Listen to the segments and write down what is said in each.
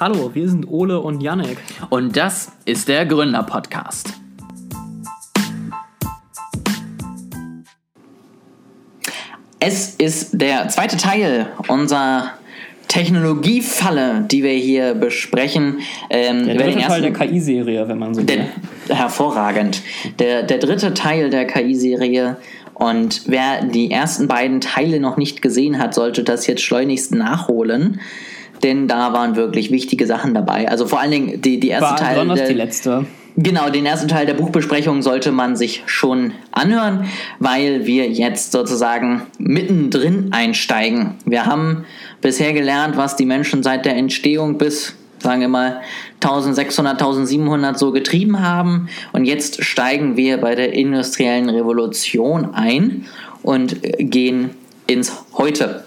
Hallo, wir sind Ole und Yannick. Und das ist der Gründer-Podcast. Es ist der zweite Teil unserer Technologiefalle, die wir hier besprechen. Ähm, der dritte Teil der KI-Serie, wenn man so will. hervorragend. Der, der dritte Teil der KI-Serie. Und wer die ersten beiden Teile noch nicht gesehen hat, sollte das jetzt schleunigst nachholen denn da waren wirklich wichtige Sachen dabei. Also vor allen Dingen die, die erste War Teil. Besonders der, die letzte. Genau, den ersten Teil der Buchbesprechung sollte man sich schon anhören, weil wir jetzt sozusagen mittendrin einsteigen. Wir haben bisher gelernt, was die Menschen seit der Entstehung bis, sagen wir mal, 1600, 1700 so getrieben haben. Und jetzt steigen wir bei der industriellen Revolution ein und gehen ins Heute.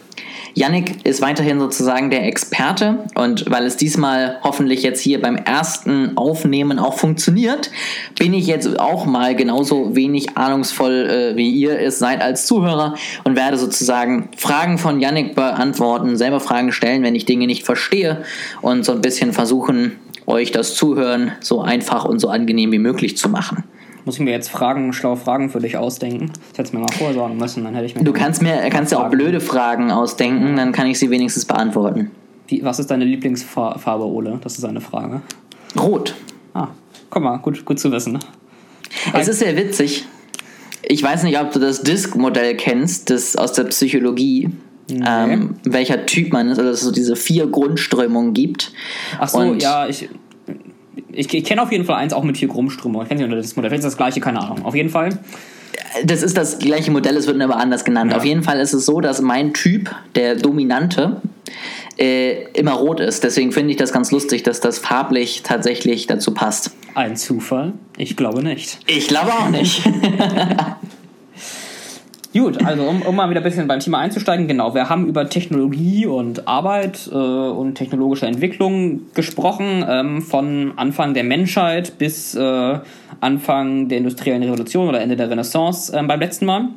Yannick ist weiterhin sozusagen der Experte und weil es diesmal hoffentlich jetzt hier beim ersten Aufnehmen auch funktioniert, bin ich jetzt auch mal genauso wenig ahnungsvoll äh, wie ihr es seid als Zuhörer und werde sozusagen Fragen von Yannick beantworten, selber Fragen stellen, wenn ich Dinge nicht verstehe und so ein bisschen versuchen, euch das Zuhören so einfach und so angenehm wie möglich zu machen. Muss ich mir jetzt Fragen, schlaue Fragen für dich ausdenken? Das hätte mir mal vorsorgen müssen, dann hätte ich mir. Du kannst mir kannst ja auch blöde Fragen ausdenken, dann kann ich sie wenigstens beantworten. Wie, was ist deine Lieblingsfarbe, Ole? Das ist eine Frage. Rot. Ah, guck mal, gut, gut zu wissen. Es ist sehr witzig. Ich weiß nicht, ob du das Disk-Modell kennst, das aus der Psychologie. Nee. Ähm, welcher Typ man ist, also dass es so diese vier Grundströmungen gibt. Ach so, Und ja, ich, ich, ich kenne auf jeden Fall eins auch mit vier Grundströmungen. Ich kenne nicht das Modell. Vielleicht ist das gleiche, keine Ahnung. Auf jeden Fall. Das ist das gleiche Modell, es wird aber anders genannt. Ja. Auf jeden Fall ist es so, dass mein Typ, der Dominante, äh, immer rot ist. Deswegen finde ich das ganz lustig, dass das farblich tatsächlich dazu passt. Ein Zufall? Ich glaube nicht. Ich glaube auch nicht. Gut, also um, um, mal wieder ein bisschen beim Thema einzusteigen, genau, wir haben über Technologie und Arbeit äh, und technologische Entwicklung gesprochen, ähm, von Anfang der Menschheit bis äh, Anfang der industriellen Revolution oder Ende der Renaissance äh, beim letzten Mal.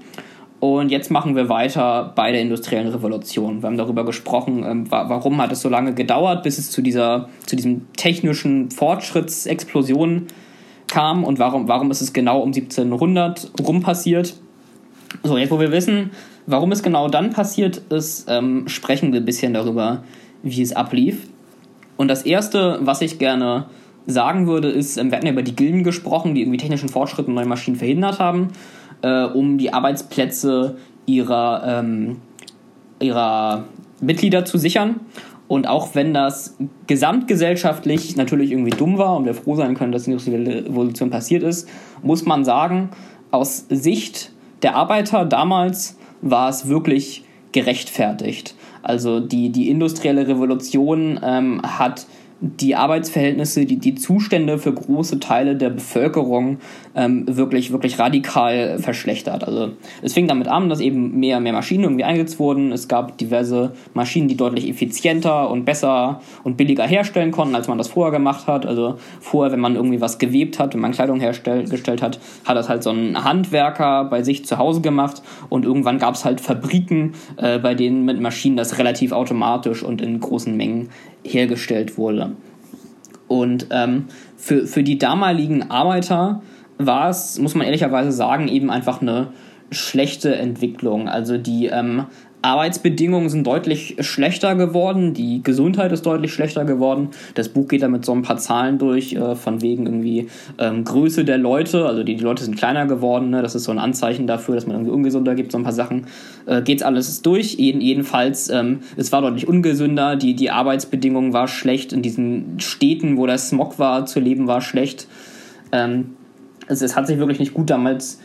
Und jetzt machen wir weiter bei der industriellen Revolution. Wir haben darüber gesprochen, ähm, warum hat es so lange gedauert, bis es zu dieser, zu diesem technischen Fortschrittsexplosion kam und warum, warum ist es genau um 1700 rum passiert. So, jetzt wo wir wissen, warum es genau dann passiert ist, ähm, sprechen wir ein bisschen darüber, wie es ablief. Und das Erste, was ich gerne sagen würde, ist, ähm, wir hatten ja über die Gilden gesprochen, die irgendwie technischen Fortschritt und neue Maschinen verhindert haben, äh, um die Arbeitsplätze ihrer, ähm, ihrer Mitglieder zu sichern. Und auch wenn das gesamtgesellschaftlich natürlich irgendwie dumm war und wir froh sein können, dass die Revolution passiert ist, muss man sagen, aus Sicht der Arbeiter damals war es wirklich gerechtfertigt. Also die, die industrielle Revolution ähm, hat die Arbeitsverhältnisse, die, die Zustände für große Teile der Bevölkerung ähm, wirklich, wirklich radikal verschlechtert. Also es fing damit an, dass eben mehr, mehr Maschinen irgendwie eingesetzt wurden. Es gab diverse Maschinen, die deutlich effizienter und besser und billiger herstellen konnten, als man das vorher gemacht hat. Also vorher, wenn man irgendwie was gewebt hat, wenn man Kleidung hergestellt hat, hat das halt so ein Handwerker bei sich zu Hause gemacht und irgendwann gab es halt Fabriken, äh, bei denen mit Maschinen das relativ automatisch und in großen Mengen hergestellt wurde. Und ähm, für, für die damaligen Arbeiter war es, muss man ehrlicherweise sagen, eben einfach eine schlechte Entwicklung. Also die ähm, Arbeitsbedingungen sind deutlich schlechter geworden, die Gesundheit ist deutlich schlechter geworden. Das Buch geht da mit so ein paar Zahlen durch, äh, von wegen irgendwie ähm, Größe der Leute, also die, die Leute sind kleiner geworden, ne? das ist so ein Anzeichen dafür, dass man irgendwie ungesunder gibt, so ein paar Sachen. Äh, geht's alles durch, Jeden, jedenfalls, ähm, es war deutlich ungesünder, die, die Arbeitsbedingungen war schlecht, in diesen Städten, wo der Smog war, zu leben war schlecht. Ähm, also es hat sich wirklich nicht gut damals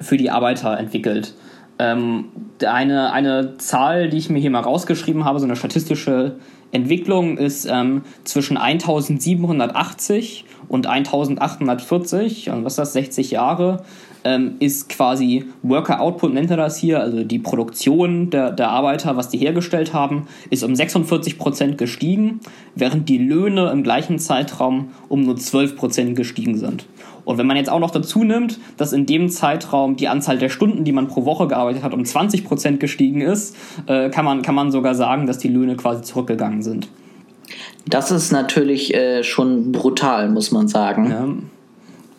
für die Arbeiter entwickelt. Ähm, eine, eine Zahl, die ich mir hier mal rausgeschrieben habe, so eine statistische Entwicklung, ist ähm, zwischen 1780 und 1840, und was ist das, 60 Jahre, ähm, ist quasi Worker Output, nennt er das hier, also die Produktion der, der Arbeiter, was die hergestellt haben, ist um 46 Prozent gestiegen, während die Löhne im gleichen Zeitraum um nur 12 Prozent gestiegen sind. Und wenn man jetzt auch noch dazu nimmt, dass in dem Zeitraum die Anzahl der Stunden, die man pro Woche gearbeitet hat, um 20 Prozent gestiegen ist, äh, kann, man, kann man sogar sagen, dass die Löhne quasi zurückgegangen sind. Das ist natürlich äh, schon brutal, muss man sagen. Ja.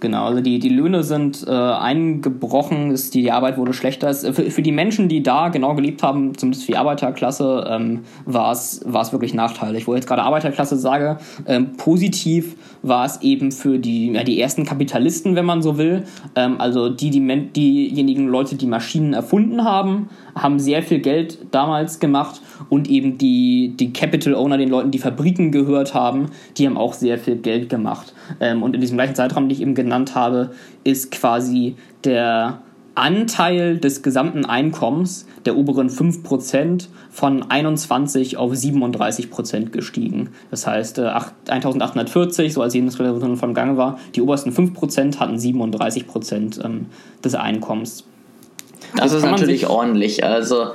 Genau, also die, die Löhne sind äh, eingebrochen, ist, die, die Arbeit wurde schlechter. Es, für, für die Menschen, die da genau gelebt haben, zumindest für die Arbeiterklasse, ähm, war es wirklich nachteilig. Wo ich jetzt gerade Arbeiterklasse sage, ähm, positiv war es eben für die, ja, die ersten Kapitalisten, wenn man so will. Ähm, also die, die, diejenigen Leute, die Maschinen erfunden haben, haben sehr viel Geld damals gemacht und eben die, die Capital Owner, den Leuten, die Fabriken gehört haben, die haben auch sehr viel Geld gemacht. Ähm, und in diesem gleichen Zeitraum, den ich eben genannt habe, ist quasi der Anteil des gesamten Einkommens der oberen 5% von 21 auf 37% gestiegen. Das heißt, 1840, äh, so als die Industrialisation von Gange war, die obersten 5% hatten 37% ähm, des Einkommens. Das, das ist natürlich ordentlich. Also,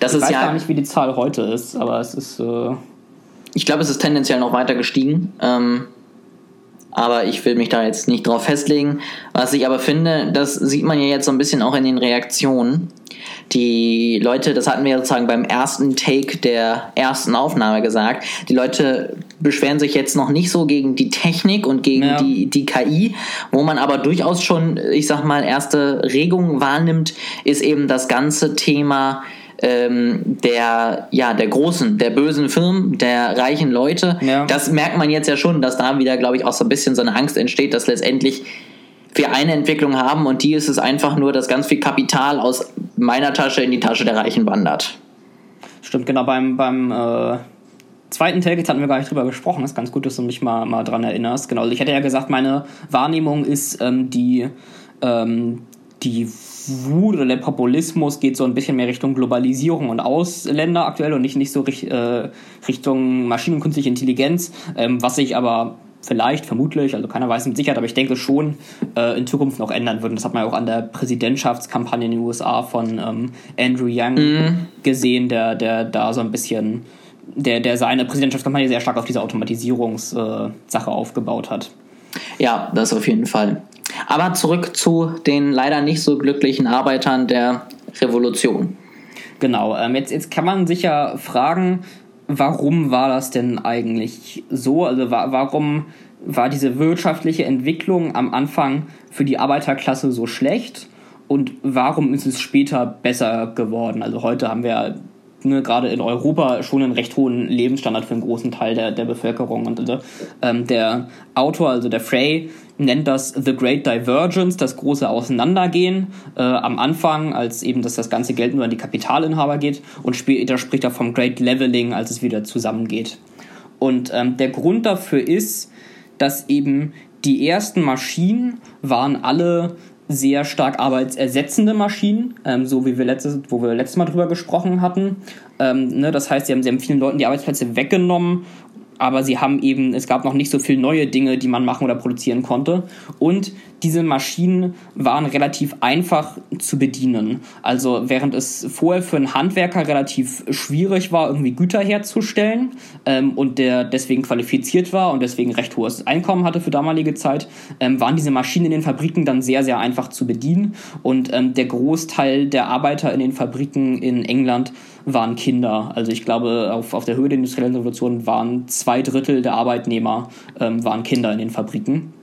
das ich ist weiß ja. gar nicht, wie die Zahl heute ist, aber es ist. Äh ich glaube, es ist tendenziell noch weiter gestiegen. Ähm, aber ich will mich da jetzt nicht drauf festlegen. Was ich aber finde, das sieht man ja jetzt so ein bisschen auch in den Reaktionen. Die Leute, das hatten wir sozusagen beim ersten Take der ersten Aufnahme gesagt, die Leute beschweren sich jetzt noch nicht so gegen die Technik und gegen ja. die, die KI, wo man aber durchaus schon, ich sag mal, erste Regungen wahrnimmt, ist eben das ganze Thema ähm, der, ja, der großen, der bösen Firmen, der reichen Leute. Ja. Das merkt man jetzt ja schon, dass da wieder, glaube ich, auch so ein bisschen so eine Angst entsteht, dass letztendlich wir eine Entwicklung haben und die ist es einfach nur, dass ganz viel Kapital aus meiner Tasche in die Tasche der Reichen wandert. Stimmt, genau. Beim, beim äh, zweiten jetzt hatten wir gar nicht drüber gesprochen, das ist ganz gut, dass du mich mal, mal dran erinnerst. Genau, also ich hätte ja gesagt, meine Wahrnehmung ist ähm, die, ähm, die Wut oder der Populismus geht so ein bisschen mehr Richtung Globalisierung und Ausländer aktuell und nicht, nicht so äh, Richtung Maschinen- und künstliche Intelligenz, ähm, was sich aber vielleicht, vermutlich, also keiner weiß mit Sicherheit, aber ich denke schon äh, in Zukunft noch ändern würden. Das hat man ja auch an der Präsidentschaftskampagne in den USA von ähm, Andrew Young mhm. gesehen, der, der da so ein bisschen, der, der seine Präsidentschaftskampagne sehr stark auf diese Automatisierungssache äh, aufgebaut hat. Ja, das auf jeden Fall. Aber zurück zu den leider nicht so glücklichen Arbeitern der Revolution. Genau, ähm, jetzt, jetzt kann man sich ja fragen, warum war das denn eigentlich so? Also wa warum war diese wirtschaftliche Entwicklung am Anfang für die Arbeiterklasse so schlecht? Und warum ist es später besser geworden? Also heute haben wir ne, gerade in Europa schon einen recht hohen Lebensstandard für einen großen Teil der, der Bevölkerung. Und also, ähm, der Autor, also der Frey, nennt das The Great Divergence, das große Auseinandergehen äh, am Anfang, als eben dass das ganze Geld nur an die Kapitalinhaber geht und später spricht er vom Great Leveling, als es wieder zusammengeht. Und ähm, der Grund dafür ist, dass eben die ersten Maschinen waren alle sehr stark arbeitsersetzende Maschinen, ähm, so wie wir letztes, wo wir letztes Mal drüber gesprochen hatten. Ähm, ne, das heißt, sie haben, sie haben vielen Leuten die Arbeitsplätze weggenommen aber sie haben eben, es gab noch nicht so viele neue Dinge, die man machen oder produzieren konnte. Und diese Maschinen waren relativ einfach zu bedienen. Also während es vorher für einen Handwerker relativ schwierig war, irgendwie Güter herzustellen ähm, und der deswegen qualifiziert war und deswegen recht hohes Einkommen hatte für damalige Zeit, ähm, waren diese Maschinen in den Fabriken dann sehr, sehr einfach zu bedienen. Und ähm, der Großteil der Arbeiter in den Fabriken in England waren Kinder. Also ich glaube, auf, auf der Höhe der industriellen Revolution waren zwei Drittel der Arbeitnehmer ähm, waren Kinder in den Fabriken.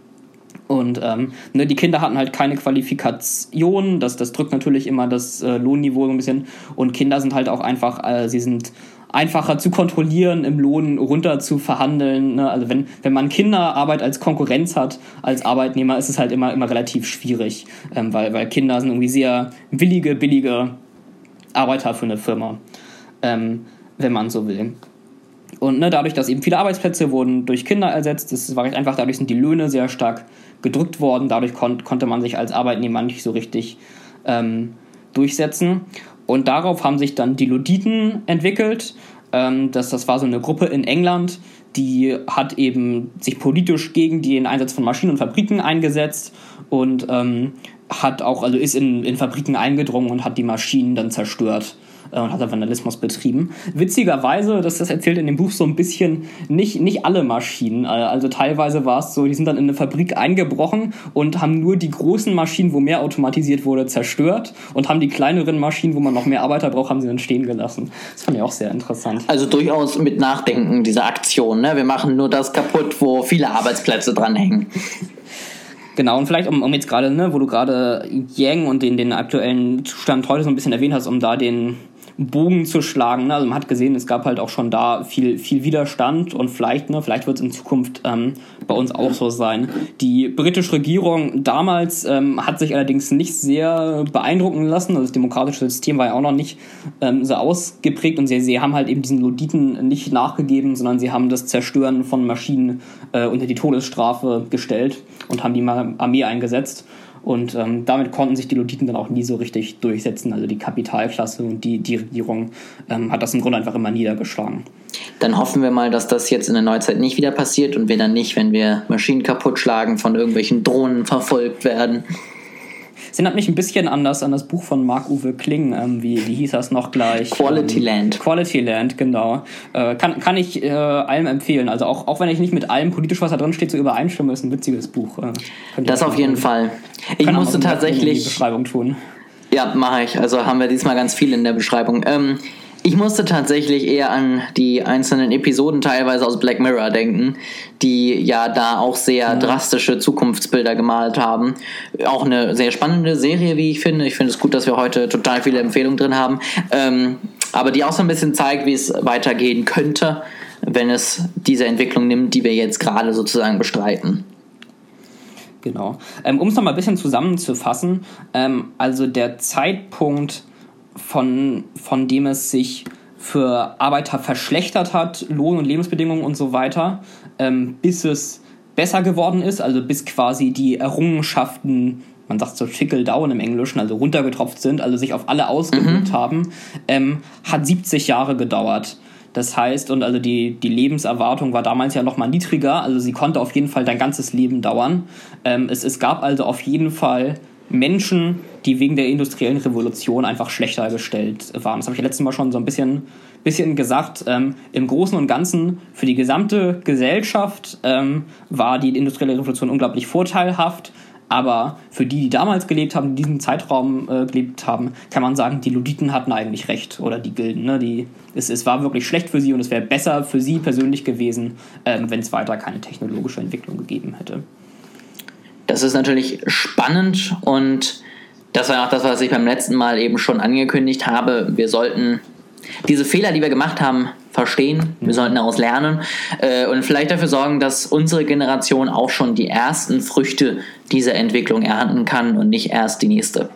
Und ähm, ne, die Kinder hatten halt keine Qualifikation, das, das drückt natürlich immer das äh, Lohnniveau ein bisschen. Und Kinder sind halt auch einfach, äh, sie sind einfacher zu kontrollieren, im Lohn runter zu verhandeln. Ne? Also wenn, wenn man Kinderarbeit als Konkurrenz hat, als Arbeitnehmer, ist es halt immer, immer relativ schwierig, ähm, weil, weil Kinder sind irgendwie sehr willige, billige Arbeiter für eine Firma, ähm, wenn man so will. Und ne, dadurch, dass eben viele Arbeitsplätze wurden durch Kinder ersetzt, das war recht einfach, dadurch sind die Löhne sehr stark gedrückt worden, dadurch kon konnte man sich als Arbeitnehmer nicht so richtig ähm, durchsetzen. Und darauf haben sich dann die Luditen entwickelt. Ähm, das, das war so eine Gruppe in England, die hat eben sich politisch gegen den Einsatz von Maschinen und Fabriken eingesetzt und ähm, hat auch, also ist in, in Fabriken eingedrungen und hat die Maschinen dann zerstört. Äh, und hat da Vandalismus betrieben. Witzigerweise, dass das erzählt in dem Buch so ein bisschen, nicht, nicht alle Maschinen. Äh, also teilweise war es so, die sind dann in eine Fabrik eingebrochen und haben nur die großen Maschinen, wo mehr automatisiert wurde, zerstört und haben die kleineren Maschinen, wo man noch mehr Arbeiter braucht, haben sie dann stehen gelassen. Das fand ich auch sehr interessant. Also durchaus mit Nachdenken diese Aktion. Ne? Wir machen nur das kaputt, wo viele Arbeitsplätze dranhängen. Genau, und vielleicht, um, um jetzt gerade, ne, wo du gerade Yang und den, den aktuellen Zustand heute so ein bisschen erwähnt hast, um da den, Bogen zu schlagen. Ne? Also man hat gesehen, es gab halt auch schon da viel, viel Widerstand und vielleicht, ne, vielleicht wird es in Zukunft ähm, bei uns auch so sein. Die britische Regierung damals ähm, hat sich allerdings nicht sehr beeindrucken lassen. Also das demokratische System war ja auch noch nicht ähm, so ausgeprägt und sie, sie haben halt eben diesen Luditen nicht nachgegeben, sondern sie haben das Zerstören von Maschinen äh, unter die Todesstrafe gestellt und haben die Armee eingesetzt. Und ähm, damit konnten sich die Luditen dann auch nie so richtig durchsetzen. Also die Kapitalklasse und die, die Regierung ähm, hat das im Grunde einfach immer niedergeschlagen. Dann hoffen wir mal, dass das jetzt in der Neuzeit nicht wieder passiert und wir dann nicht, wenn wir Maschinen kaputt schlagen, von irgendwelchen Drohnen verfolgt werden. Es erinnert mich ein bisschen an das, an das Buch von Marc-Uwe Kling. Ähm, wie, wie hieß das noch gleich? Quality ähm, Land. Quality Land, genau. Äh, kann, kann ich äh, allem empfehlen. Also auch, auch wenn ich nicht mit allem politisch, was da drin steht, so übereinstimme, ist ein witziges Buch. Äh, das auf jeden Fall. Ich musste tatsächlich. Die Beschreibung tun. Ja, mache ich. Also haben wir diesmal ganz viel in der Beschreibung. Ähm, ich musste tatsächlich eher an die einzelnen Episoden teilweise aus Black Mirror denken, die ja da auch sehr mhm. drastische Zukunftsbilder gemalt haben. Auch eine sehr spannende Serie, wie ich finde. Ich finde es gut, dass wir heute total viele Empfehlungen drin haben. Ähm, aber die auch so ein bisschen zeigt, wie es weitergehen könnte, wenn es diese Entwicklung nimmt, die wir jetzt gerade sozusagen bestreiten. Genau. Ähm, um es nochmal ein bisschen zusammenzufassen, ähm, also der Zeitpunkt, von, von dem es sich für Arbeiter verschlechtert hat, Lohn- und Lebensbedingungen und so weiter, ähm, bis es besser geworden ist, also bis quasi die Errungenschaften, man sagt so trickle down im Englischen, also runtergetropft sind, also sich auf alle ausgewirkt mhm. haben, ähm, hat 70 Jahre gedauert. Das heißt, und also die, die Lebenserwartung war damals ja noch mal niedriger, also sie konnte auf jeden Fall dein ganzes Leben dauern. Ähm, es, es gab also auf jeden Fall Menschen, die wegen der industriellen Revolution einfach schlechter gestellt waren. Das habe ich letztes Mal schon so ein bisschen, bisschen gesagt. Ähm, Im Großen und Ganzen für die gesamte Gesellschaft ähm, war die industrielle Revolution unglaublich vorteilhaft. Aber für die, die damals gelebt haben, in diesem Zeitraum äh, gelebt haben, kann man sagen, die Luditen hatten eigentlich recht oder die Gilden. Ne? Die, es, es war wirklich schlecht für sie und es wäre besser für sie persönlich gewesen, ähm, wenn es weiter keine technologische Entwicklung gegeben hätte. Das ist natürlich spannend und das war auch das, was ich beim letzten Mal eben schon angekündigt habe. Wir sollten diese Fehler, die wir gemacht haben, verstehen. Wir sollten daraus lernen äh, und vielleicht dafür sorgen, dass unsere Generation auch schon die ersten Früchte dieser Entwicklung ernten kann und nicht erst die nächste.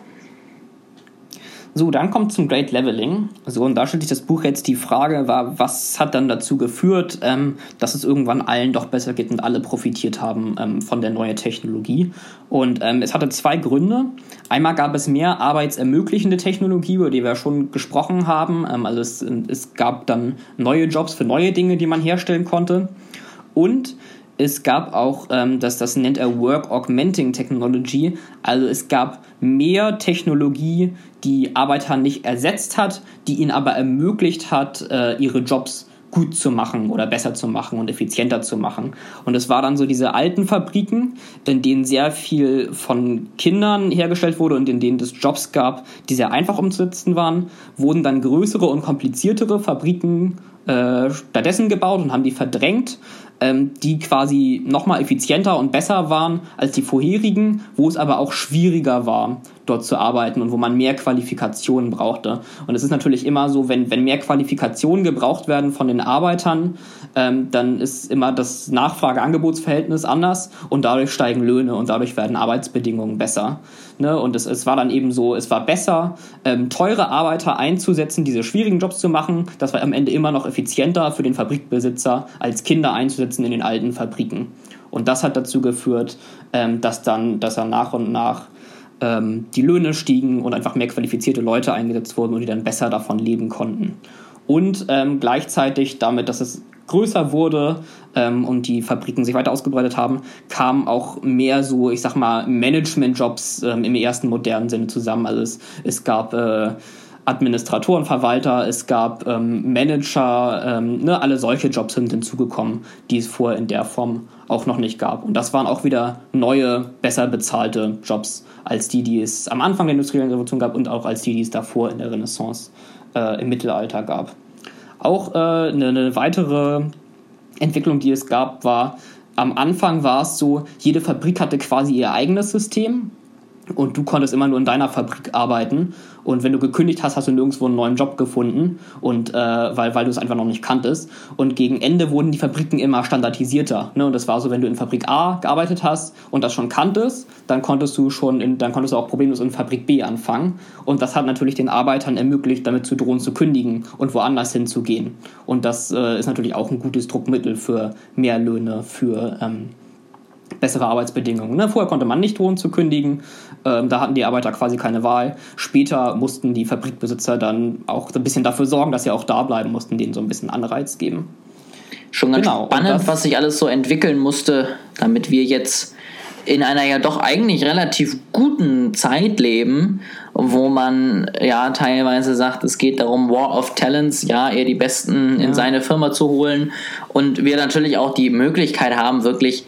So, dann kommt zum Great Leveling. So, und da stellt sich das Buch jetzt die Frage, war, was hat dann dazu geführt, ähm, dass es irgendwann allen doch besser geht und alle profitiert haben ähm, von der neuen Technologie. Und ähm, es hatte zwei Gründe. Einmal gab es mehr arbeitsermöglichende Technologie, über die wir schon gesprochen haben. Ähm, also es, es gab dann neue Jobs für neue Dinge, die man herstellen konnte. Und es gab auch, ähm, das, das nennt er Work Augmenting Technology, also es gab mehr Technologie, die Arbeiter nicht ersetzt hat, die ihnen aber ermöglicht hat, äh, ihre Jobs gut zu machen oder besser zu machen und effizienter zu machen. Und es war dann so diese alten Fabriken, in denen sehr viel von Kindern hergestellt wurde und in denen es Jobs gab, die sehr einfach umzusetzen waren, wurden dann größere und kompliziertere Fabriken äh, stattdessen gebaut und haben die verdrängt ähm, die quasi nochmal effizienter und besser waren als die vorherigen, wo es aber auch schwieriger war, dort zu arbeiten und wo man mehr Qualifikationen brauchte. Und es ist natürlich immer so, wenn, wenn mehr Qualifikationen gebraucht werden von den Arbeitern, ähm, dann ist immer das Nachfrage-Angebotsverhältnis anders und dadurch steigen Löhne und dadurch werden Arbeitsbedingungen besser. Ne? Und es, es war dann eben so, es war besser, ähm, teure Arbeiter einzusetzen, diese schwierigen Jobs zu machen. Das war am Ende immer noch effizienter für den Fabrikbesitzer, als Kinder einzusetzen in den alten Fabriken. Und das hat dazu geführt, ähm, dass dann, dass er nach und nach ähm, die Löhne stiegen und einfach mehr qualifizierte Leute eingesetzt wurden und die dann besser davon leben konnten. Und ähm, gleichzeitig damit, dass es größer wurde ähm, und die Fabriken sich weiter ausgebreitet haben, kamen auch mehr so, ich sag mal, Management-Jobs ähm, im ersten modernen Sinne zusammen. Also es, es gab äh, Administratoren, Verwalter, es gab ähm, Manager, ähm, ne, alle solche Jobs sind hinzugekommen, die es vorher in der Form auch noch nicht gab. Und das waren auch wieder neue, besser bezahlte Jobs als die, die es am Anfang der industriellen Revolution gab und auch als die, die es davor in der Renaissance äh, im Mittelalter gab. Auch äh, eine, eine weitere Entwicklung, die es gab, war, am Anfang war es so, jede Fabrik hatte quasi ihr eigenes System und du konntest immer nur in deiner Fabrik arbeiten. Und wenn du gekündigt hast, hast du nirgendwo einen neuen Job gefunden. Und äh, weil, weil du es einfach noch nicht kanntest. Und gegen Ende wurden die Fabriken immer standardisierter ne? und das war so, wenn du in Fabrik A gearbeitet hast und das schon kanntest, dann konntest du schon in, dann konntest du auch problemlos in Fabrik B anfangen. Und das hat natürlich den Arbeitern ermöglicht, damit zu drohen zu kündigen und woanders hinzugehen. Und das äh, ist natürlich auch ein gutes Druckmittel für mehr Löhne für ähm, bessere Arbeitsbedingungen. Ne? Vorher konnte man nicht drohen zu kündigen, ähm, da hatten die Arbeiter quasi keine Wahl. Später mussten die Fabrikbesitzer dann auch ein bisschen dafür sorgen, dass sie auch da bleiben mussten, denen so ein bisschen Anreiz geben. Schon ganz genau. spannend, was sich alles so entwickeln musste, damit wir jetzt in einer ja doch eigentlich relativ guten Zeit leben, wo man ja teilweise sagt, es geht darum, War of Talents, ja, eher die Besten ja. in seine Firma zu holen und wir natürlich auch die Möglichkeit haben, wirklich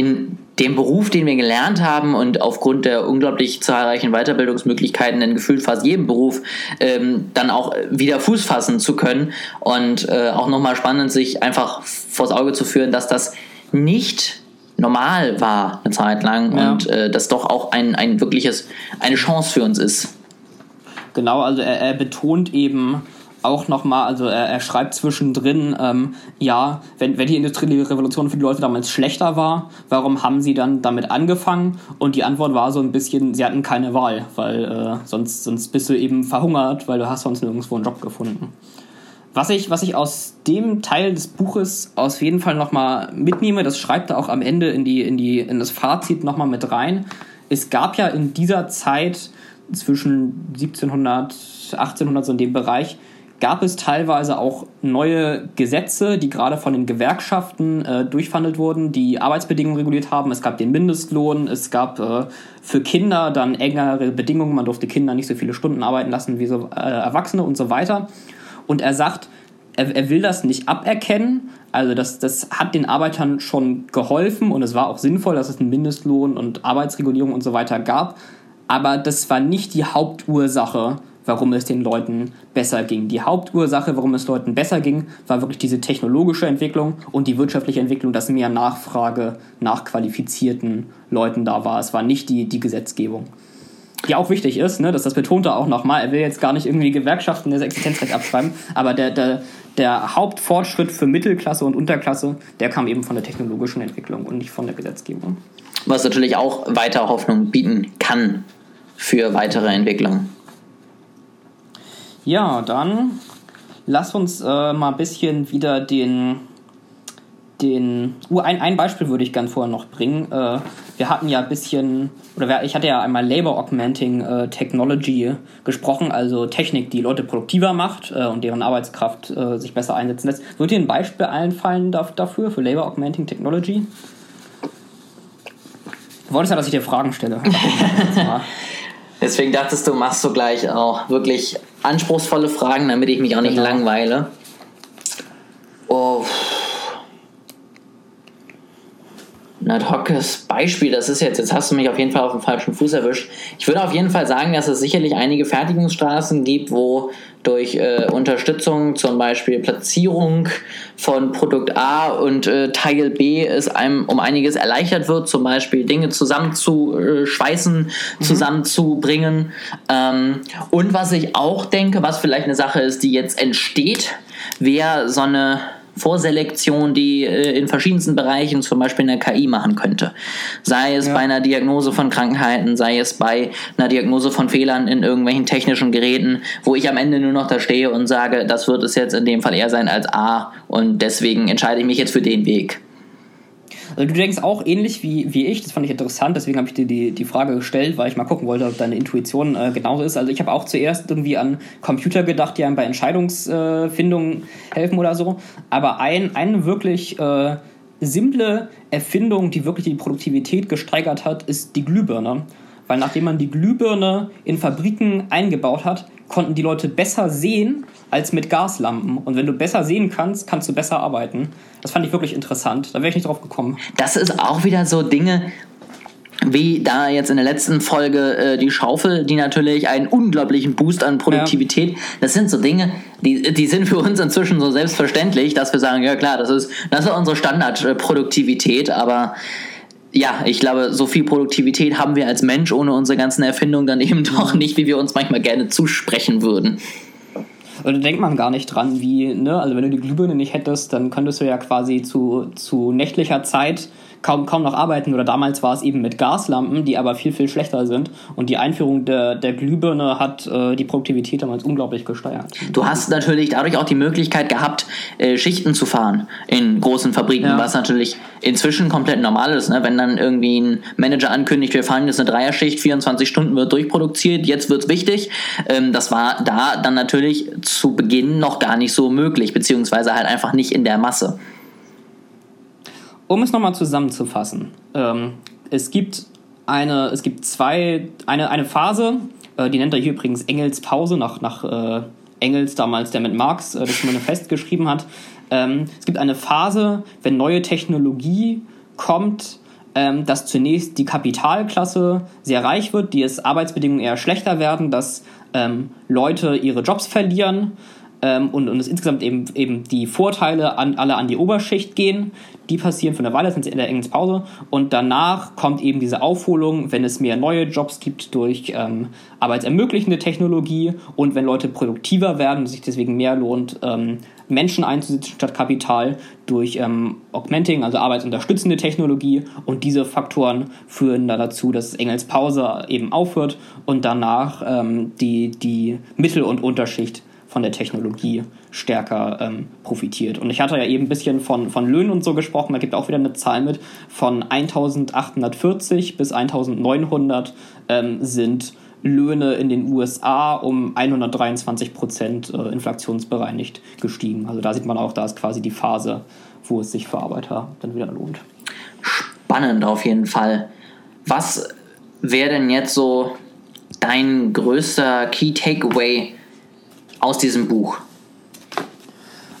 in dem Beruf, den wir gelernt haben und aufgrund der unglaublich zahlreichen Weiterbildungsmöglichkeiten in gefühlt fast jedem Beruf ähm, dann auch wieder Fuß fassen zu können und äh, auch nochmal spannend, sich einfach vors Auge zu führen, dass das nicht normal war eine Zeit lang ja. und äh, das doch auch ein, ein wirkliches, eine Chance für uns ist. Genau, also er, er betont eben, auch nochmal, also er, er schreibt zwischendrin, ähm, ja, wenn, wenn die industrielle Revolution für die Leute damals schlechter war, warum haben sie dann damit angefangen? Und die Antwort war so ein bisschen, sie hatten keine Wahl, weil äh, sonst, sonst bist du eben verhungert, weil du hast sonst nirgendwo einen Job gefunden. Was ich, was ich aus dem Teil des Buches auf jeden Fall nochmal mitnehme, das schreibt er auch am Ende in, die, in, die, in das Fazit nochmal mit rein. Es gab ja in dieser Zeit zwischen 1700, 1800 so in dem Bereich, gab es teilweise auch neue Gesetze, die gerade von den Gewerkschaften äh, durchverhandelt wurden, die Arbeitsbedingungen reguliert haben. Es gab den Mindestlohn, es gab äh, für Kinder dann engere Bedingungen, man durfte Kinder nicht so viele Stunden arbeiten lassen wie so äh, Erwachsene und so weiter. Und er sagt, er, er will das nicht aberkennen, also das, das hat den Arbeitern schon geholfen und es war auch sinnvoll, dass es einen Mindestlohn und Arbeitsregulierung und so weiter gab. Aber das war nicht die Hauptursache warum es den Leuten besser ging. Die Hauptursache, warum es Leuten besser ging, war wirklich diese technologische Entwicklung und die wirtschaftliche Entwicklung, dass mehr Nachfrage nach qualifizierten Leuten da war. Es war nicht die, die Gesetzgebung. Die auch wichtig ist, ne? das, das betont er auch nochmal. Er will jetzt gar nicht irgendwie Gewerkschaften das Existenzrecht abschreiben, aber der, der, der Hauptfortschritt für Mittelklasse und Unterklasse, der kam eben von der technologischen Entwicklung und nicht von der Gesetzgebung. Was natürlich auch weiter Hoffnung bieten kann für weitere Entwicklungen. Ja, dann lass uns äh, mal ein bisschen wieder den. den uh, ein, ein Beispiel würde ich gerne vorher noch bringen. Äh, wir hatten ja ein bisschen, oder ich hatte ja einmal Labor Augmenting äh, Technology gesprochen, also Technik, die Leute produktiver macht äh, und deren Arbeitskraft äh, sich besser einsetzen lässt. Würde dir ein Beispiel einfallen dafür, für Labor Augmenting Technology? Du wolltest ja, dass ich dir Fragen stelle. Deswegen dachtest du, machst du gleich auch wirklich anspruchsvolle Fragen, damit ich mich auch nicht genau. langweile. Oh. Ein ad hoces Beispiel, das ist jetzt, jetzt hast du mich auf jeden Fall auf dem falschen Fuß erwischt. Ich würde auf jeden Fall sagen, dass es sicherlich einige Fertigungsstraßen gibt, wo durch äh, Unterstützung, zum Beispiel Platzierung von Produkt A und äh, Teil B es einem um einiges erleichtert wird, zum Beispiel Dinge zusammenzuschweißen, mhm. zusammenzubringen. Ähm, und was ich auch denke, was vielleicht eine Sache ist, die jetzt entsteht, wäre so eine Vorselektion, die äh, in verschiedensten Bereichen, zum Beispiel in der KI, machen könnte. Sei es ja. bei einer Diagnose von Krankheiten, sei es bei einer Diagnose von Fehlern in irgendwelchen technischen Geräten, wo ich am Ende nur noch da stehe und sage, das wird es jetzt in dem Fall eher sein als A und deswegen entscheide ich mich jetzt für den Weg. Also du denkst auch ähnlich wie, wie ich, das fand ich interessant, deswegen habe ich dir die, die Frage gestellt, weil ich mal gucken wollte, ob deine Intuition äh, genauso ist. Also ich habe auch zuerst irgendwie an Computer gedacht, die einem bei Entscheidungsfindung äh, helfen oder so. Aber ein, eine wirklich äh, simple Erfindung, die wirklich die Produktivität gesteigert hat, ist die Glühbirne. Weil nachdem man die Glühbirne in Fabriken eingebaut hat, konnten die Leute besser sehen als mit Gaslampen. Und wenn du besser sehen kannst, kannst du besser arbeiten. Das fand ich wirklich interessant. Da wäre ich nicht drauf gekommen. Das ist auch wieder so Dinge, wie da jetzt in der letzten Folge äh, die Schaufel, die natürlich einen unglaublichen Boost an Produktivität. Ja. Das sind so Dinge, die, die sind für uns inzwischen so selbstverständlich, dass wir sagen, ja klar, das ist, das ist unsere Standardproduktivität, aber ja, ich glaube, so viel Produktivität haben wir als Mensch ohne unsere ganzen Erfindungen dann eben doch nicht, wie wir uns manchmal gerne zusprechen würden. Und da denkt man gar nicht dran, wie, ne, also wenn du die Glühbirne nicht hättest, dann könntest du ja quasi zu, zu nächtlicher Zeit kaum, kaum noch arbeiten. Oder damals war es eben mit Gaslampen, die aber viel, viel schlechter sind. Und die Einführung der, der Glühbirne hat äh, die Produktivität damals unglaublich gesteigert. Du hast natürlich dadurch auch die Möglichkeit gehabt, äh, Schichten zu fahren in großen Fabriken, ja. was natürlich inzwischen komplett normal ist. Ne? Wenn dann irgendwie ein Manager ankündigt, wir fahren jetzt eine Dreierschicht, 24 Stunden wird durchproduziert, jetzt wird es wichtig. Ähm, das war da dann natürlich zu Beginn noch gar nicht so möglich, beziehungsweise halt einfach nicht in der Masse um es nochmal zusammenzufassen, ähm, es gibt eine, es gibt zwei, eine, eine Phase, äh, die nennt er hier übrigens Engels Pause, nach, nach äh, Engels damals, der mit Marx äh, das Manifest geschrieben hat. Ähm, es gibt eine Phase, wenn neue Technologie kommt, ähm, dass zunächst die Kapitalklasse sehr reich wird, die es Arbeitsbedingungen eher schlechter werden, dass ähm, Leute ihre Jobs verlieren ähm, und, und es insgesamt eben, eben die Vorteile an, alle an die Oberschicht gehen. Die passieren für eine Weile, sind sie in der engen Pause und danach kommt eben diese Aufholung, wenn es mehr neue Jobs gibt durch ähm, arbeitsermöglichende Technologie und wenn Leute produktiver werden und sich deswegen mehr lohnt, ähm, Menschen einzusetzen statt Kapital durch ähm, Augmenting, also arbeitsunterstützende Technologie. Und diese Faktoren führen da dazu, dass Engels Pause eben aufhört und danach ähm, die, die Mittel- und Unterschicht von der Technologie stärker ähm, profitiert. Und ich hatte ja eben ein bisschen von, von Löhnen und so gesprochen, da gibt auch wieder eine Zahl mit, von 1840 bis 1900 ähm, sind Löhne in den USA um 123 Prozent äh, inflationsbereinigt gestiegen. Also da sieht man auch, da ist quasi die Phase, wo es sich für Arbeiter dann wieder lohnt. Spannend auf jeden Fall. Was wäre denn jetzt so dein größter Key Takeaway aus diesem Buch?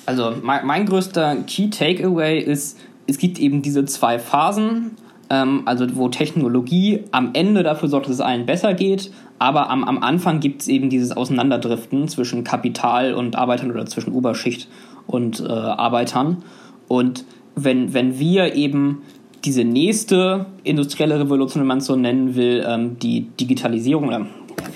Also mein, mein größter Key Takeaway ist, es gibt eben diese zwei Phasen, ähm, also wo Technologie am Ende dafür sorgt, dass es allen besser geht, aber am, am Anfang gibt es eben dieses Auseinanderdriften zwischen Kapital und Arbeitern oder zwischen Oberschicht und äh, Arbeitern. Und wenn, wenn wir eben diese nächste industrielle Revolution, wenn man es so nennen will, ähm, die Digitalisierung oder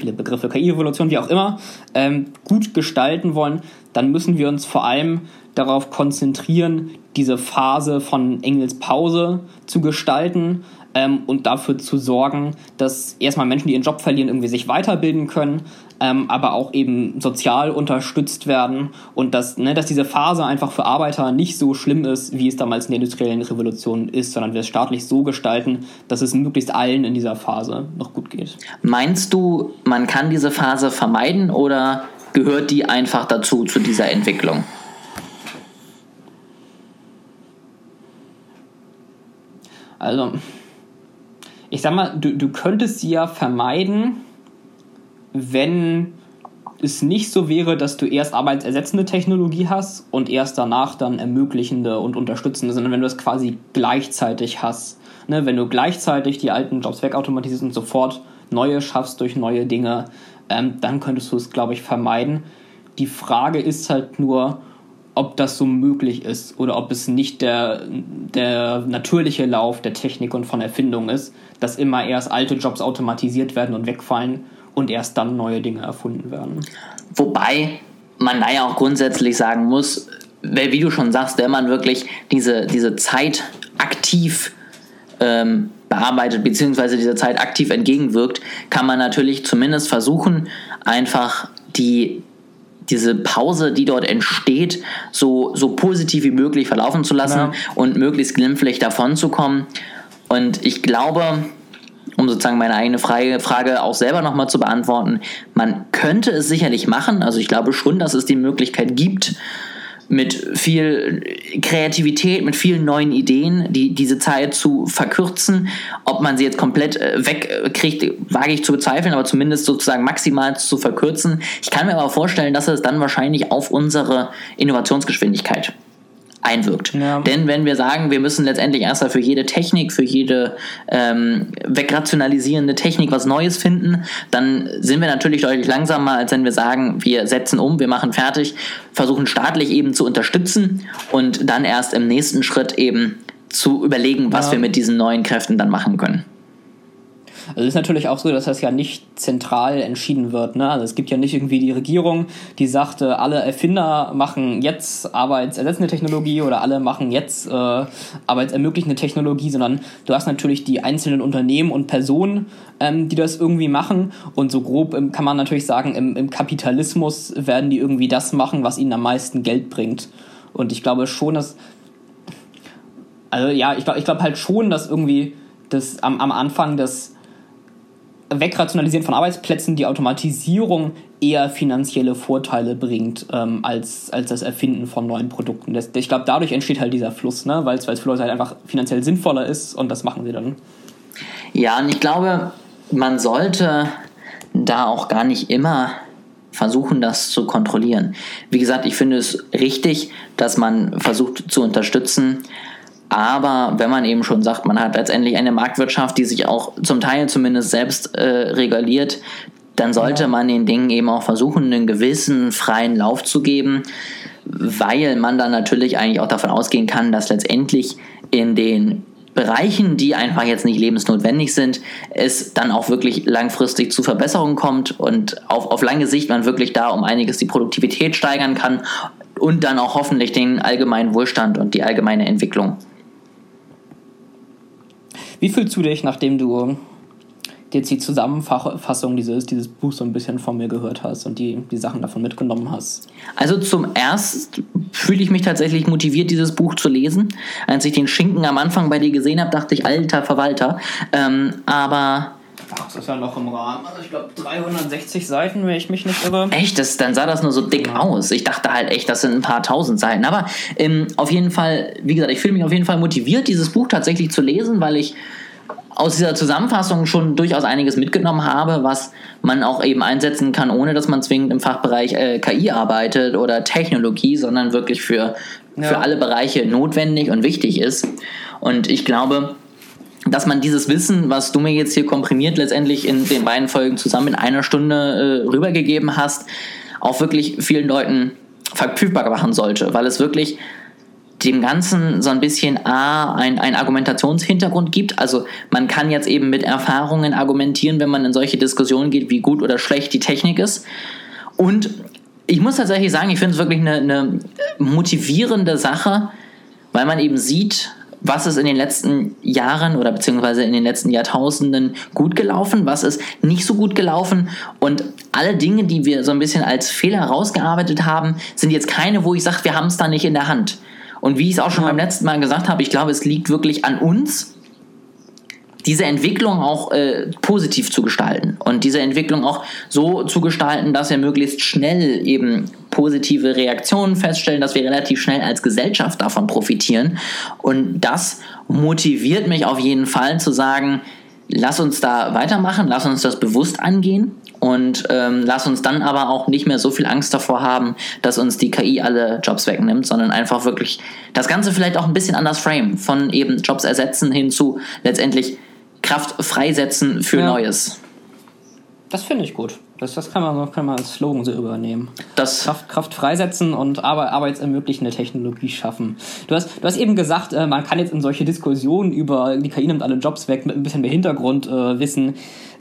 viele Begriffe, KI-Evolution, wie auch immer, ähm, gut gestalten wollen, dann müssen wir uns vor allem darauf konzentrieren, diese Phase von Engels Pause zu gestalten ähm, und dafür zu sorgen, dass erstmal Menschen, die ihren Job verlieren, irgendwie sich weiterbilden können, ähm, aber auch eben sozial unterstützt werden und dass, ne, dass diese Phase einfach für Arbeiter nicht so schlimm ist, wie es damals in der industriellen Revolution ist, sondern wir es staatlich so gestalten, dass es möglichst allen in dieser Phase noch gut geht. Meinst du, man kann diese Phase vermeiden oder gehört die einfach dazu, zu dieser Entwicklung? Also, ich sag mal, du, du könntest sie ja vermeiden, wenn es nicht so wäre, dass du erst arbeitsersetzende Technologie hast und erst danach dann ermöglichende und unterstützende, sondern wenn du es quasi gleichzeitig hast. Ne, wenn du gleichzeitig die alten Jobs wegautomatisierst und sofort neue schaffst durch neue Dinge, ähm, dann könntest du es, glaube ich, vermeiden. Die Frage ist halt nur, ob das so möglich ist oder ob es nicht der, der natürliche Lauf der Technik und von Erfindung ist, dass immer erst alte Jobs automatisiert werden und wegfallen und erst dann neue Dinge erfunden werden. Wobei man da ja auch grundsätzlich sagen muss, wie du schon sagst, wenn man wirklich diese, diese Zeit aktiv ähm, bearbeitet, beziehungsweise dieser Zeit aktiv entgegenwirkt, kann man natürlich zumindest versuchen, einfach die diese Pause, die dort entsteht, so, so positiv wie möglich verlaufen zu lassen ja. und möglichst glimpflich davon zu kommen. Und ich glaube, um sozusagen meine eigene Frage auch selber nochmal zu beantworten, man könnte es sicherlich machen. Also ich glaube schon, dass es die Möglichkeit gibt, mit viel Kreativität, mit vielen neuen Ideen, die diese Zeit zu verkürzen. Ob man sie jetzt komplett äh, wegkriegt, wage ich zu bezweifeln, aber zumindest sozusagen maximal zu verkürzen. Ich kann mir aber vorstellen, dass es dann wahrscheinlich auf unsere Innovationsgeschwindigkeit einwirkt. Ja. Denn wenn wir sagen, wir müssen letztendlich erstmal für jede Technik, für jede ähm, wegrationalisierende Technik was Neues finden, dann sind wir natürlich deutlich langsamer, als wenn wir sagen, wir setzen um, wir machen fertig, versuchen staatlich eben zu unterstützen und dann erst im nächsten Schritt eben zu überlegen, was ja. wir mit diesen neuen Kräften dann machen können. Also ist natürlich auch so, dass das ja nicht zentral entschieden wird. Ne? Also es gibt ja nicht irgendwie die Regierung, die sagt, äh, alle Erfinder machen jetzt arbeitsersetzende Technologie oder alle machen jetzt äh, arbeitsermöglichende Technologie, sondern du hast natürlich die einzelnen Unternehmen und Personen, ähm, die das irgendwie machen. Und so grob ähm, kann man natürlich sagen, im, im Kapitalismus werden die irgendwie das machen, was ihnen am meisten Geld bringt. Und ich glaube schon, dass also ja, ich glaube ich glaub halt schon, dass irgendwie das am, am Anfang das Wegrationalisieren von Arbeitsplätzen, die Automatisierung eher finanzielle Vorteile bringt, ähm, als, als das Erfinden von neuen Produkten. Das, ich glaube, dadurch entsteht halt dieser Fluss, ne? weil es für Leute halt einfach finanziell sinnvoller ist und das machen sie dann. Ja, und ich glaube, man sollte da auch gar nicht immer versuchen, das zu kontrollieren. Wie gesagt, ich finde es richtig, dass man versucht zu unterstützen, aber wenn man eben schon sagt, man hat letztendlich eine Marktwirtschaft, die sich auch zum Teil zumindest selbst äh, reguliert, dann sollte ja. man den Dingen eben auch versuchen, einen gewissen freien Lauf zu geben, weil man dann natürlich eigentlich auch davon ausgehen kann, dass letztendlich in den Bereichen, die einfach jetzt nicht lebensnotwendig sind, es dann auch wirklich langfristig zu Verbesserungen kommt und auf, auf lange Sicht man wirklich da um einiges die Produktivität steigern kann und dann auch hoffentlich den allgemeinen Wohlstand und die allgemeine Entwicklung. Wie fühlst du dich, nachdem du jetzt die Zusammenfassung dieses, dieses Buchs so ein bisschen von mir gehört hast und die, die Sachen davon mitgenommen hast? Also zum erst fühle ich mich tatsächlich motiviert, dieses Buch zu lesen. Als ich den Schinken am Anfang bei dir gesehen habe, dachte ich, alter Verwalter. Ähm, aber Das ist ja noch im Rahmen. Also ich glaube 360 Seiten, wenn ich mich nicht irre. Echt? Das, dann sah das nur so dick ja. aus. Ich dachte halt echt, das sind ein paar tausend Seiten. Aber ähm, auf jeden Fall, wie gesagt, ich fühle mich auf jeden Fall motiviert, dieses Buch tatsächlich zu lesen, weil ich aus dieser Zusammenfassung schon durchaus einiges mitgenommen habe, was man auch eben einsetzen kann, ohne dass man zwingend im Fachbereich äh, KI arbeitet oder Technologie, sondern wirklich für, ja. für alle Bereiche notwendig und wichtig ist. Und ich glaube, dass man dieses Wissen, was du mir jetzt hier komprimiert letztendlich in den beiden Folgen zusammen in einer Stunde äh, rübergegeben hast, auch wirklich vielen Leuten verfügbar machen sollte, weil es wirklich dem Ganzen so ein bisschen A, ein, ein Argumentationshintergrund gibt. Also man kann jetzt eben mit Erfahrungen argumentieren, wenn man in solche Diskussionen geht, wie gut oder schlecht die Technik ist. Und ich muss tatsächlich sagen, ich finde es wirklich eine, eine motivierende Sache, weil man eben sieht, was ist in den letzten Jahren oder beziehungsweise in den letzten Jahrtausenden gut gelaufen, was ist nicht so gut gelaufen? Und alle Dinge, die wir so ein bisschen als Fehler rausgearbeitet haben, sind jetzt keine, wo ich sage, wir haben es da nicht in der Hand. Und wie ich es auch schon beim letzten Mal gesagt habe, ich glaube, es liegt wirklich an uns, diese Entwicklung auch äh, positiv zu gestalten und diese Entwicklung auch so zu gestalten, dass wir möglichst schnell eben positive Reaktionen feststellen, dass wir relativ schnell als Gesellschaft davon profitieren. Und das motiviert mich auf jeden Fall zu sagen, lass uns da weitermachen, lass uns das bewusst angehen und ähm, lass uns dann aber auch nicht mehr so viel Angst davor haben, dass uns die KI alle Jobs wegnimmt, sondern einfach wirklich das Ganze vielleicht auch ein bisschen anders frame, von eben Jobs ersetzen hin zu letztendlich Kraft freisetzen für ja. Neues. Das finde ich gut. Das, das kann, man, kann man als Slogan so übernehmen. Das Kraft, Kraft freisetzen und Arbeit, arbeitsermöglichende Technologie schaffen. Du hast, du hast eben gesagt, äh, man kann jetzt in solche Diskussionen über die KI nimmt alle Jobs weg mit ein bisschen mehr Hintergrundwissen äh,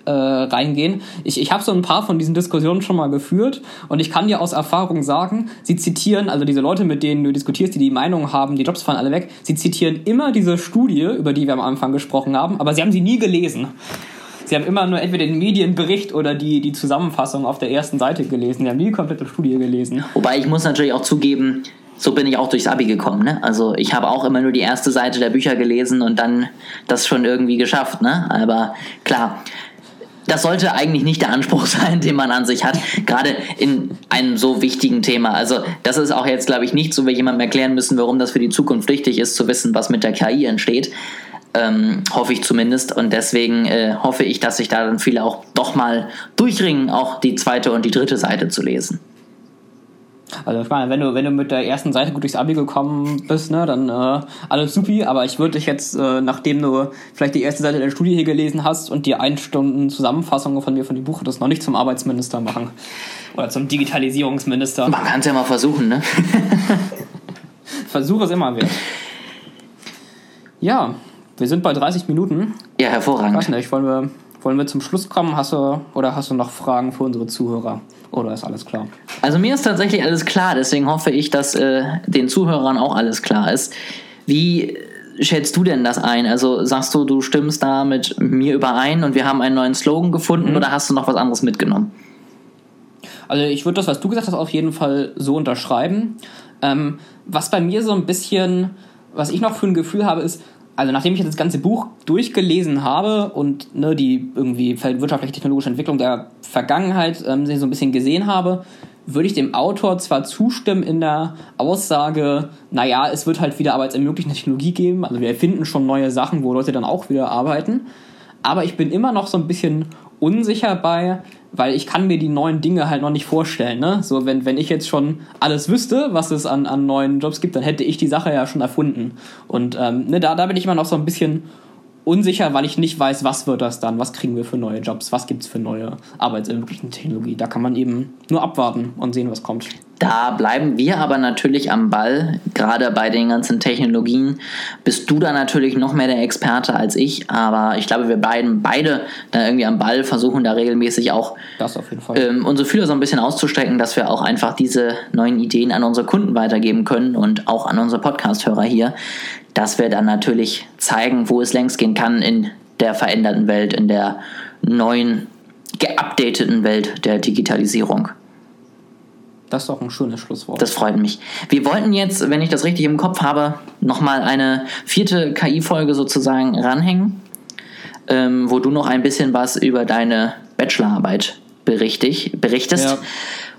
äh, reingehen. Ich, ich habe so ein paar von diesen Diskussionen schon mal geführt und ich kann dir aus Erfahrung sagen, sie zitieren, also diese Leute, mit denen du diskutierst, die die Meinung haben, die Jobs fallen alle weg, sie zitieren immer diese Studie, über die wir am Anfang gesprochen haben, aber sie haben sie nie gelesen. Sie haben immer nur entweder den Medienbericht oder die, die Zusammenfassung auf der ersten Seite gelesen. Sie haben nie die komplette Studie gelesen. Wobei ich muss natürlich auch zugeben, so bin ich auch durchs Abi gekommen. Ne? Also ich habe auch immer nur die erste Seite der Bücher gelesen und dann das schon irgendwie geschafft. Ne? Aber klar, das sollte eigentlich nicht der Anspruch sein, den man an sich hat, gerade in einem so wichtigen Thema. Also das ist auch jetzt, glaube ich, nicht so, wie jemandem erklären müssen, warum das für die Zukunft wichtig ist, zu wissen, was mit der KI entsteht. Ähm, hoffe ich zumindest. Und deswegen äh, hoffe ich, dass sich da dann viele auch doch mal durchringen, auch die zweite und die dritte Seite zu lesen. Also ich meine, wenn du, wenn du mit der ersten Seite gut durchs Abi gekommen bist, ne, dann äh, alles supi, aber ich würde dich jetzt, äh, nachdem du vielleicht die erste Seite der Studie hier gelesen hast und die ein Stunden Zusammenfassung von mir von dem Buch das noch nicht zum Arbeitsminister machen. Oder zum Digitalisierungsminister. Man kann es ja mal versuchen, ne? Versuch es immer wert. Ja, wir sind bei 30 Minuten. Ja, hervorragend. Ich weiß nicht, wollen wir, wollen wir zum Schluss kommen? Hast du, oder hast du noch Fragen für unsere Zuhörer? Oder ist alles klar? Also mir ist tatsächlich alles klar, deswegen hoffe ich, dass äh, den Zuhörern auch alles klar ist. Wie schätzt du denn das ein? Also sagst du, du stimmst da mit mir überein und wir haben einen neuen Slogan gefunden mhm. oder hast du noch was anderes mitgenommen? Also ich würde das, was du gesagt hast, auf jeden Fall so unterschreiben. Ähm, was bei mir so ein bisschen, was ich noch für ein Gefühl habe, ist, also nachdem ich das ganze Buch durchgelesen habe und ne, die irgendwie wirtschaftliche technologische Entwicklung der Vergangenheit ähm, so ein bisschen gesehen habe, würde ich dem Autor zwar zustimmen in der Aussage, naja, es wird halt wieder arbeitsermöglichende Technologie geben, also wir erfinden schon neue Sachen, wo Leute dann auch wieder arbeiten, aber ich bin immer noch so ein bisschen unsicher bei, weil ich kann mir die neuen Dinge halt noch nicht vorstellen. Ne? So, wenn, wenn ich jetzt schon alles wüsste, was es an, an neuen Jobs gibt, dann hätte ich die Sache ja schon erfunden. Und ähm, ne, da, da bin ich immer noch so ein bisschen unsicher, weil ich nicht weiß, was wird das dann, was kriegen wir für neue Jobs, was gibt es für neue arbeitsermöglichende Technologie. Da kann man eben nur abwarten und sehen, was kommt. Da bleiben wir aber natürlich am Ball, gerade bei den ganzen Technologien. Bist du da natürlich noch mehr der Experte als ich, aber ich glaube, wir beiden beide da irgendwie am Ball versuchen da regelmäßig auch ähm, unsere Fühler so ein bisschen auszustrecken, dass wir auch einfach diese neuen Ideen an unsere Kunden weitergeben können und auch an unsere Podcast-Hörer hier, dass wir dann natürlich zeigen, wo es längst gehen kann in der veränderten Welt, in der neuen, geupdateten Welt der Digitalisierung. Das ist doch ein schönes Schlusswort. Das freut mich. Wir wollten jetzt, wenn ich das richtig im Kopf habe, nochmal eine vierte KI-Folge sozusagen ranhängen, ähm, wo du noch ein bisschen was über deine Bachelorarbeit berichtig, berichtest. Ja.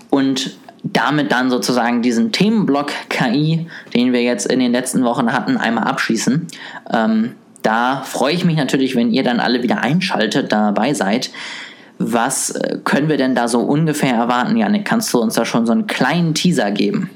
Und damit dann sozusagen diesen Themenblock KI, den wir jetzt in den letzten Wochen hatten, einmal abschließen. Ähm, da freue ich mich natürlich, wenn ihr dann alle wieder einschaltet, dabei seid. Was äh, können wir denn da so ungefähr erwarten, Janik? Kannst du uns da schon so einen kleinen Teaser geben?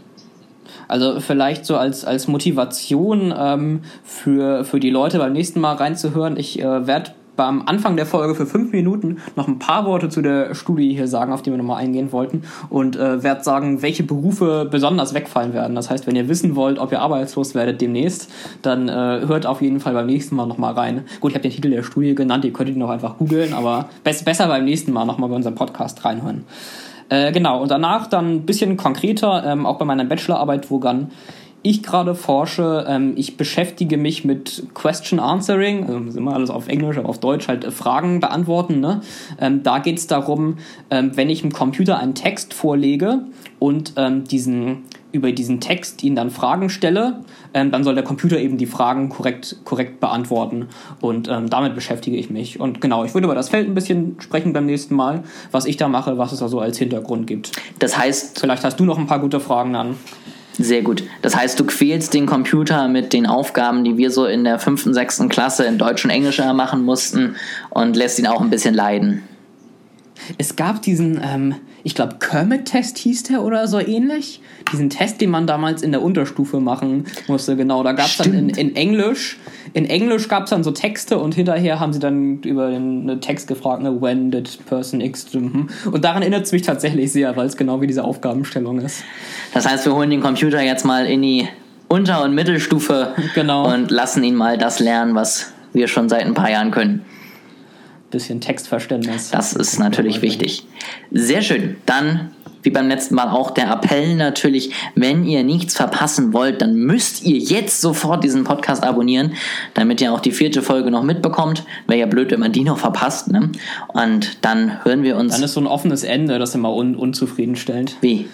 Also vielleicht so als, als Motivation ähm, für, für die Leute beim nächsten Mal reinzuhören. Ich äh, werde beim Anfang der Folge für fünf Minuten noch ein paar Worte zu der Studie hier sagen, auf die wir nochmal eingehen wollten und äh, werde sagen, welche Berufe besonders wegfallen werden. Das heißt, wenn ihr wissen wollt, ob ihr arbeitslos werdet demnächst, dann äh, hört auf jeden Fall beim nächsten Mal nochmal rein. Gut, ich habe den Titel der Studie genannt, ihr könnt ihn noch einfach googeln, aber best, besser beim nächsten Mal nochmal bei unserem Podcast reinhören. Äh, genau, und danach dann ein bisschen konkreter, ähm, auch bei meiner Bachelorarbeit, woran ich gerade forsche, ähm, ich beschäftige mich mit Question Answering, also ist immer alles auf Englisch, aber auf Deutsch halt äh, Fragen beantworten. Ne? Ähm, da geht es darum, ähm, wenn ich dem Computer einen Text vorlege und ähm, diesen über diesen Text ihn dann Fragen stelle, ähm, dann soll der Computer eben die Fragen korrekt, korrekt beantworten. Und ähm, damit beschäftige ich mich. Und genau, ich würde über das Feld ein bisschen sprechen beim nächsten Mal, was ich da mache, was es da so als Hintergrund gibt. Das heißt. Vielleicht hast du noch ein paar gute Fragen dann. Sehr gut. Das heißt, du quälst den Computer mit den Aufgaben, die wir so in der fünften, sechsten Klasse in Deutsch und Englisch machen mussten und lässt ihn auch ein bisschen leiden. Es gab diesen, ähm, ich glaube, Kermit-Test hieß der oder so ähnlich. Diesen Test, den man damals in der Unterstufe machen musste, genau. Da gab es dann in, in, Englisch, in Englisch gab es dann so Texte und hinterher haben sie dann über den Text gefragt, ne, when did person X hm. Und daran erinnert es mich tatsächlich sehr, weil es genau wie diese Aufgabenstellung ist. Das heißt, wir holen den Computer jetzt mal in die Unter- und Mittelstufe genau. und lassen ihn mal das lernen, was wir schon seit ein paar Jahren können bisschen Textverständnis. Das ist natürlich wichtig. Sehr schön. Dann, wie beim letzten Mal auch der Appell natürlich, wenn ihr nichts verpassen wollt, dann müsst ihr jetzt sofort diesen Podcast abonnieren, damit ihr auch die vierte Folge noch mitbekommt. Wäre ja blöd, wenn man die noch verpasst. Ne? Und dann hören wir uns. Dann ist so ein offenes Ende, das immer un unzufriedenstellend. Wie?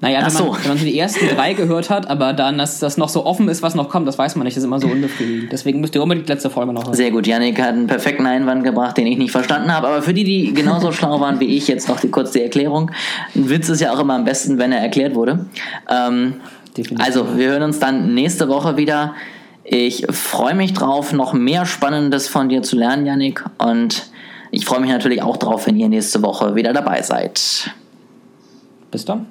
Naja, wenn, so. man, wenn man so die ersten drei gehört hat, aber dann, dass das noch so offen ist, was noch kommt, das weiß man nicht. Das ist immer so unbefriedigend. Deswegen müsst ihr unbedingt die letzte Folge noch hören. Sehr gut, Yannick hat einen perfekten Einwand gebracht, den ich nicht verstanden habe. Aber für die, die genauso schlau waren wie ich, jetzt noch die, kurz die Erklärung. Ein Witz ist ja auch immer am besten, wenn er erklärt wurde. Ähm, also, wir hören uns dann nächste Woche wieder. Ich freue mich drauf, noch mehr Spannendes von dir zu lernen, Yannick. Und ich freue mich natürlich auch drauf, wenn ihr nächste Woche wieder dabei seid. Bis dann.